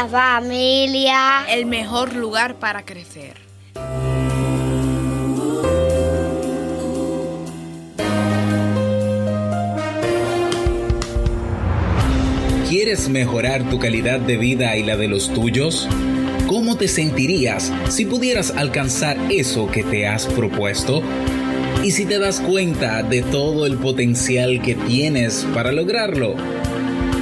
La familia. El mejor lugar para crecer. ¿Quieres mejorar tu calidad de vida y la de los tuyos? ¿Cómo te sentirías si pudieras alcanzar eso que te has propuesto? ¿Y si te das cuenta de todo el potencial que tienes para lograrlo?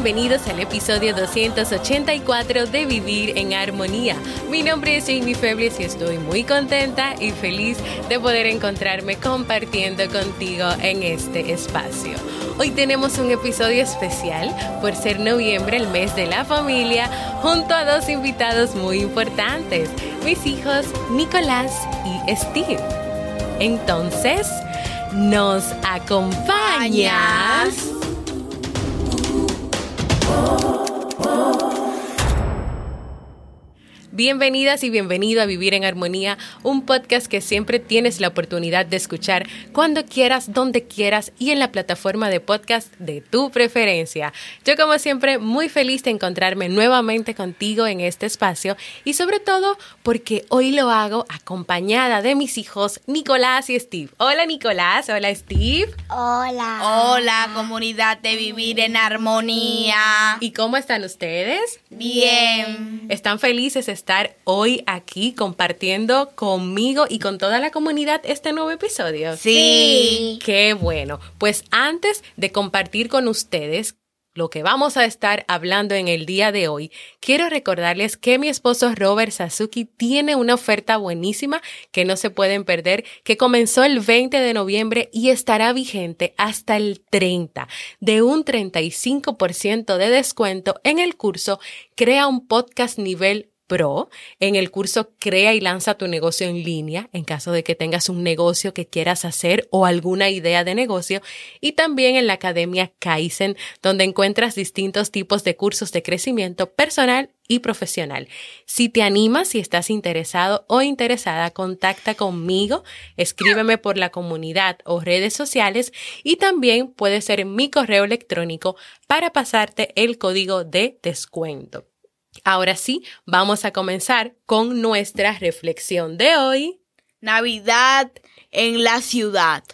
Bienvenidos al episodio 284 de Vivir en Armonía. Mi nombre es Jamie Febles y estoy muy contenta y feliz de poder encontrarme compartiendo contigo en este espacio. Hoy tenemos un episodio especial por ser noviembre, el mes de la familia, junto a dos invitados muy importantes, mis hijos Nicolás y Steve. Entonces, ¿nos acompañas? Oh. Bienvenidas y bienvenido a Vivir en Armonía, un podcast que siempre tienes la oportunidad de escuchar cuando quieras, donde quieras y en la plataforma de podcast de tu preferencia. Yo como siempre muy feliz de encontrarme nuevamente contigo en este espacio y sobre todo porque hoy lo hago acompañada de mis hijos Nicolás y Steve. Hola Nicolás, hola Steve. Hola. Hola, comunidad de Vivir en Armonía. ¿Y cómo están ustedes? Bien. ¿Están felices estar hoy aquí compartiendo conmigo y con toda la comunidad este nuevo episodio? Sí. Qué bueno. Pues antes de compartir con ustedes lo que vamos a estar hablando en el día de hoy, quiero recordarles que mi esposo Robert Sasuki tiene una oferta buenísima que no se pueden perder, que comenzó el 20 de noviembre y estará vigente hasta el 30, de un 35% de descuento en el curso Crea un podcast nivel Pro en el curso Crea y lanza tu negocio en línea en caso de que tengas un negocio que quieras hacer o alguna idea de negocio y también en la Academia Kaizen donde encuentras distintos tipos de cursos de crecimiento personal y profesional. Si te animas, si estás interesado o interesada, contacta conmigo, escríbeme por la comunidad o redes sociales y también puede ser mi correo electrónico para pasarte el código de descuento. Ahora sí, vamos a comenzar con nuestra reflexión de hoy. Navidad en la ciudad.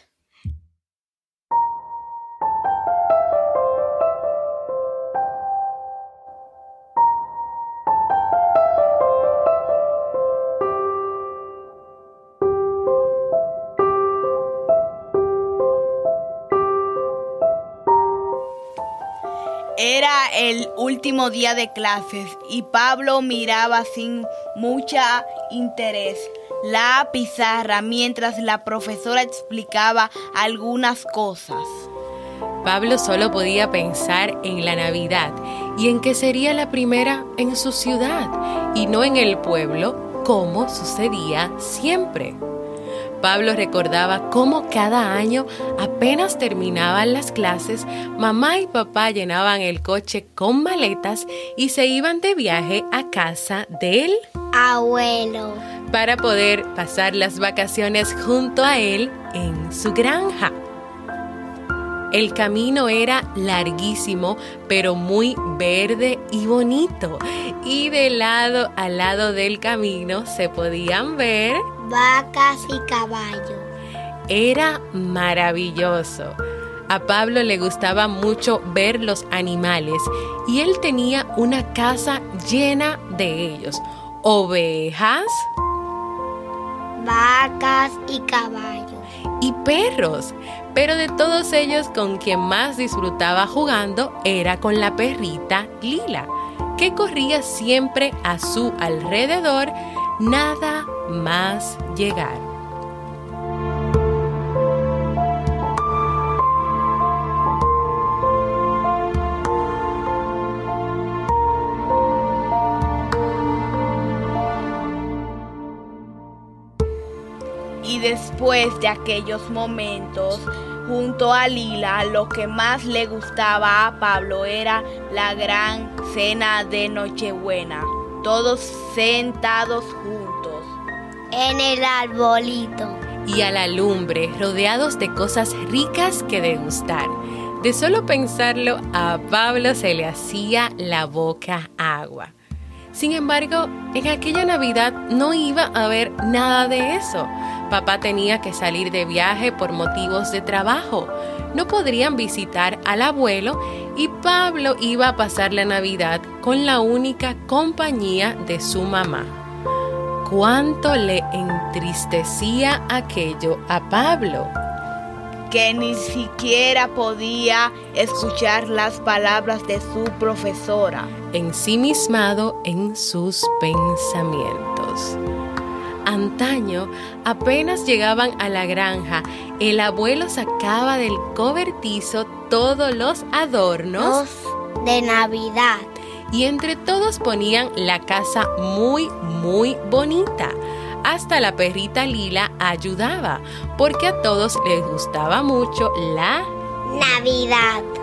El último día de clases y Pablo miraba sin mucha interés la pizarra mientras la profesora explicaba algunas cosas. Pablo solo podía pensar en la Navidad y en que sería la primera en su ciudad y no en el pueblo como sucedía siempre. Pablo recordaba cómo cada año, apenas terminaban las clases, mamá y papá llenaban el coche con maletas y se iban de viaje a casa del Abuelo. para poder pasar las vacaciones junto a él en su granja. El camino era larguísimo, pero muy verde y bonito. Y de lado a lado del camino se podían ver Vacas y caballos. Era maravilloso. A Pablo le gustaba mucho ver los animales y él tenía una casa llena de ellos. Ovejas, vacas y caballos. Y perros. Pero de todos ellos con quien más disfrutaba jugando era con la perrita Lila, que corría siempre a su alrededor nada más llegar. Y después de aquellos momentos, junto a Lila, lo que más le gustaba a Pablo era la gran cena de Nochebuena, todos sentados juntos. En el arbolito. y a la lumbre, rodeados de cosas ricas que degustar. De solo pensarlo, a Pablo se le hacía la boca agua. Sin embargo, en aquella Navidad no iba a haber nada de eso. Papá tenía que salir de viaje por motivos de trabajo. No podrían visitar al abuelo y Pablo iba a pasar la Navidad con la única compañía de su mamá cuánto le entristecía aquello a Pablo. que ni siquiera podía escuchar las palabras de su profesora. ensimismado en sus pensamientos. Antaño, apenas llegaban a la granja, el abuelo sacaba del cobertizo todos los adornos de Navidad. y entre todos ponían la casa muy, muy bonita. Hasta la perrita Lila ayudaba, porque a todos les gustaba mucho la Navidad.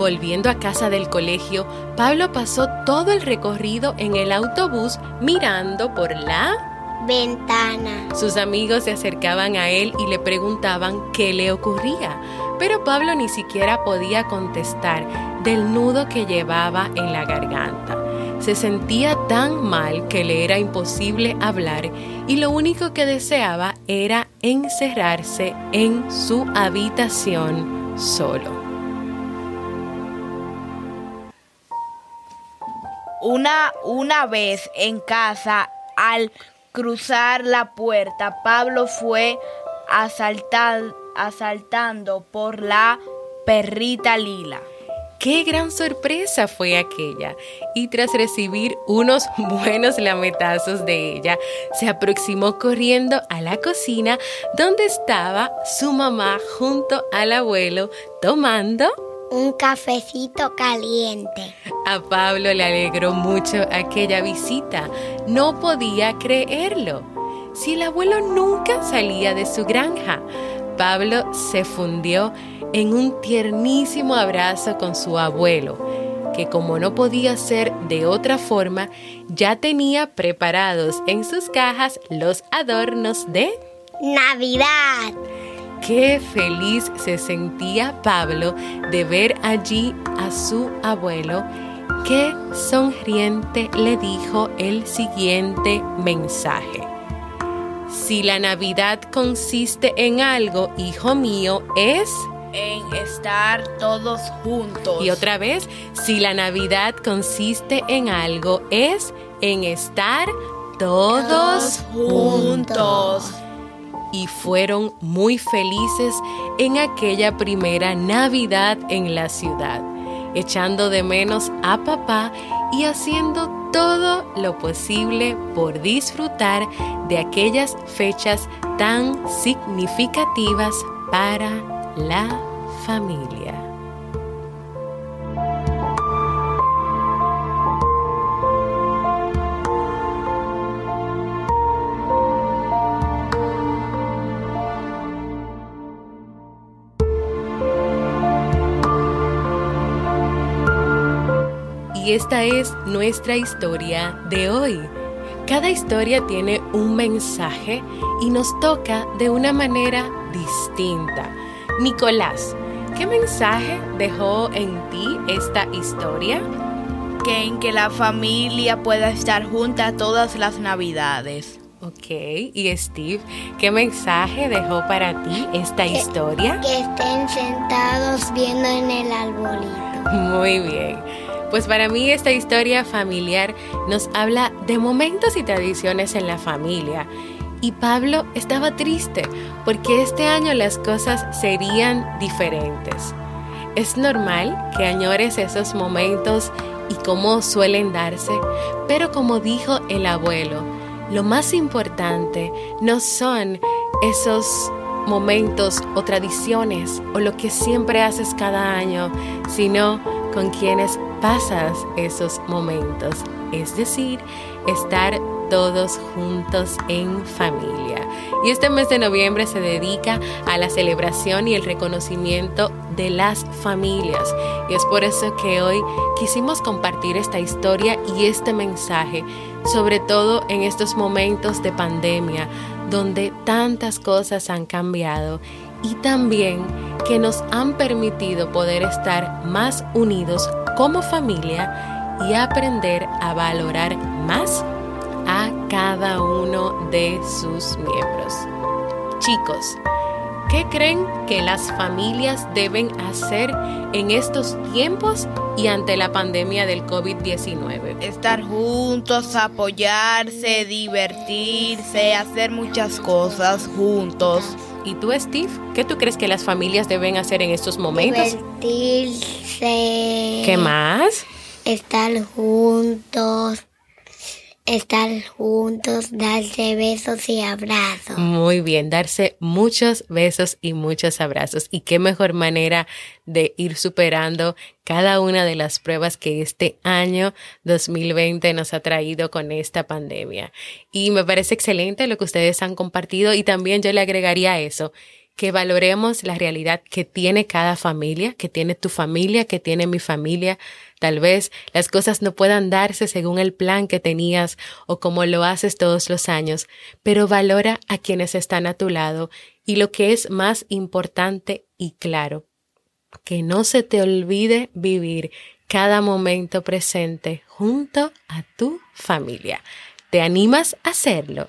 Volviendo a casa del colegio, Pablo pasó todo el recorrido en el autobús mirando por la... Ventana. Sus amigos se acercaban a él y le preguntaban qué le ocurría, pero Pablo ni siquiera podía contestar del nudo que llevaba en la garganta. Se sentía tan mal que le era imposible hablar y lo único que deseaba era encerrarse en su habitación solo. Una, una vez en casa, al cruzar la puerta, Pablo fue asaltar- asaltando por la perrita Lila. Qué gran sorpresa fue aquella. Y tras recibir unos buenos lametazos de ella, se aproximó corriendo a la cocina donde estaba su mamá junto al abuelo tomando. Un cafecito caliente. A Pablo le alegró mucho aquella visita. No podía creerlo. Si el abuelo nunca salía de su granja, Pablo se fundió en un tiernísimo abrazo con su abuelo, que como no podía ser de otra forma, ya tenía preparados en sus cajas los adornos de... Navidad. Qué feliz se sentía Pablo de ver allí a su abuelo. Qué sonriente le dijo el siguiente mensaje. Si la Navidad consiste en algo, hijo mío, es... En estar todos juntos. Y otra vez, si la Navidad consiste en algo, es en estar todos juntos. Y fueron muy felices en aquella primera Navidad en la ciudad, echando de menos a papá y haciendo todo lo posible por disfrutar de aquellas fechas tan significativas para la familia. Y esta es nuestra historia de hoy. Cada historia tiene un mensaje y nos toca de una manera distinta. Nicolás, ¿qué mensaje dejó en ti esta historia? Que en que la familia pueda estar junta todas las navidades. Ok, y Steve, ¿qué mensaje dejó para ti esta historia? Que estén sentados viendo en el arbolito. Muy bien. Pues para mí esta historia familiar nos habla de momentos y tradiciones en la familia. Y Pablo estaba triste porque este año las cosas serían diferentes. Es normal que añores esos momentos y cómo suelen darse, pero como dijo el abuelo, lo más importante no son esos momentos o tradiciones o lo que siempre haces cada año, sino con quienes pasas esos momentos, es decir, estar todos juntos en familia. Y este mes de noviembre se dedica a la celebración y el reconocimiento de las familias. Y es por eso que hoy quisimos compartir esta historia y este mensaje, sobre todo en estos momentos de pandemia, donde tantas cosas han cambiado y también que nos han permitido poder estar más unidos como familia y aprender a valorar más a cada uno de sus miembros. Chicos, ¿qué creen que las familias deben hacer en estos tiempos y ante la pandemia del COVID-19? Estar juntos, apoyarse, divertirse, hacer muchas cosas juntos. ¿Y tú, Steve? ¿Qué tú crees que las familias deben hacer en estos momentos? Divertirse. ¿Qué más? Estar juntos. Estar juntos, darse besos y abrazos. Muy bien, darse muchos besos y muchos abrazos. Y qué mejor manera de ir superando cada una de las pruebas que este año 2020 nos ha traído con esta pandemia. Y me parece excelente lo que ustedes han compartido y también yo le agregaría eso que valoremos la realidad que tiene cada familia, que tiene tu familia, que tiene mi familia. Tal vez las cosas no puedan darse según el plan que tenías o como lo haces todos los años, pero valora a quienes están a tu lado y lo que es más importante y claro, que no se te olvide vivir cada momento presente junto a tu familia. ¿Te animas a hacerlo?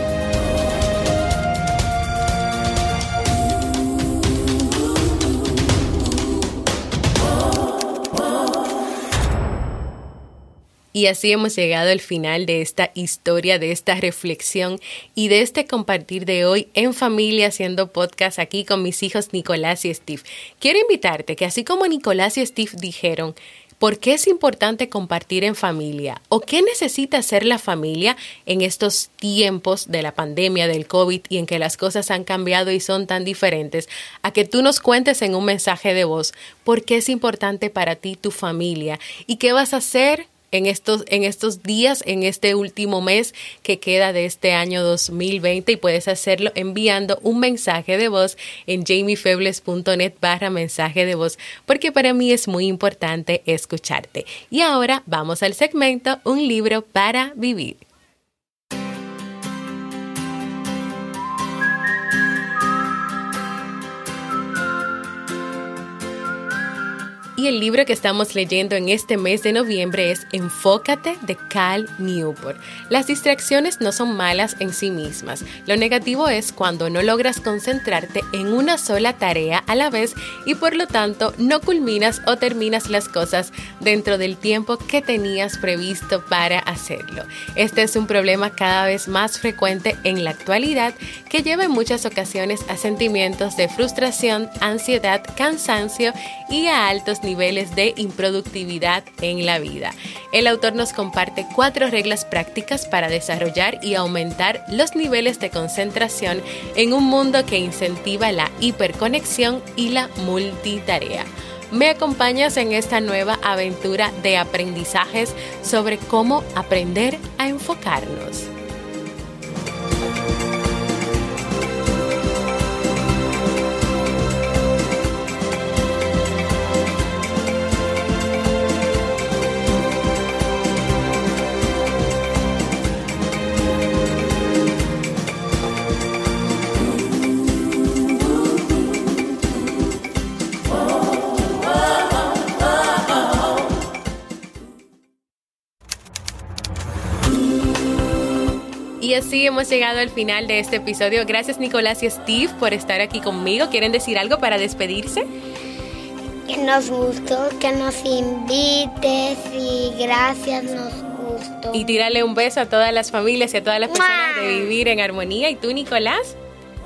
Y así hemos llegado al final de esta historia, de esta reflexión y de este compartir de hoy en familia haciendo podcast aquí con mis hijos Nicolás y Steve. Quiero invitarte que así como Nicolás y Steve dijeron, ¿Por qué es importante compartir en familia? ¿O qué necesita hacer la familia en estos tiempos de la pandemia del COVID y en que las cosas han cambiado y son tan diferentes? A que tú nos cuentes en un mensaje de voz por qué es importante para ti tu familia y qué vas a hacer en estos, en estos días, en este último mes que queda de este año 2020 y puedes hacerlo enviando un mensaje de voz en jamiefebles.net barra mensaje de voz porque para mí es muy importante escucharte. Y ahora vamos al segmento Un libro para vivir. Y el libro que estamos leyendo en este mes de noviembre es Enfócate de Cal Newport. Las distracciones no son malas en sí mismas. Lo negativo es cuando no logras concentrarte en una sola tarea a la vez y por lo tanto no culminas o terminas las cosas dentro del tiempo que tenías previsto para hacerlo. Este es un problema cada vez más frecuente en la actualidad que lleva en muchas ocasiones a sentimientos de frustración, ansiedad, cansancio y a altos niveles niveles de improductividad en la vida. El autor nos comparte cuatro reglas prácticas para desarrollar y aumentar los niveles de concentración en un mundo que incentiva la hiperconexión y la multitarea. Me acompañas en esta nueva aventura de aprendizajes sobre cómo aprender a enfocarnos. Así hemos llegado al final de este episodio. Gracias Nicolás y Steve por estar aquí conmigo. ¿Quieren decir algo para despedirse? Que nos gustó, que nos invites y gracias, nos gustó. Y tírale un beso a todas las familias y a todas las personas de Vivir en Armonía. ¿Y tú, Nicolás?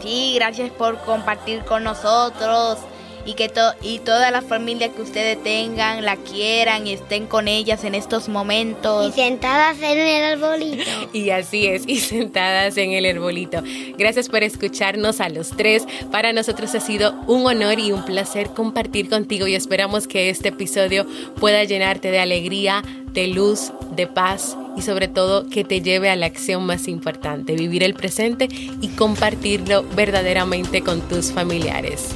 Sí, gracias por compartir con nosotros y que to y toda la familia que ustedes tengan la quieran y estén con ellas en estos momentos. Y sentadas en el arbolito. y así es, y sentadas en el arbolito. Gracias por escucharnos a los tres. Para nosotros ha sido un honor y un placer compartir contigo y esperamos que este episodio pueda llenarte de alegría, de luz, de paz y sobre todo que te lleve a la acción más importante, vivir el presente y compartirlo verdaderamente con tus familiares.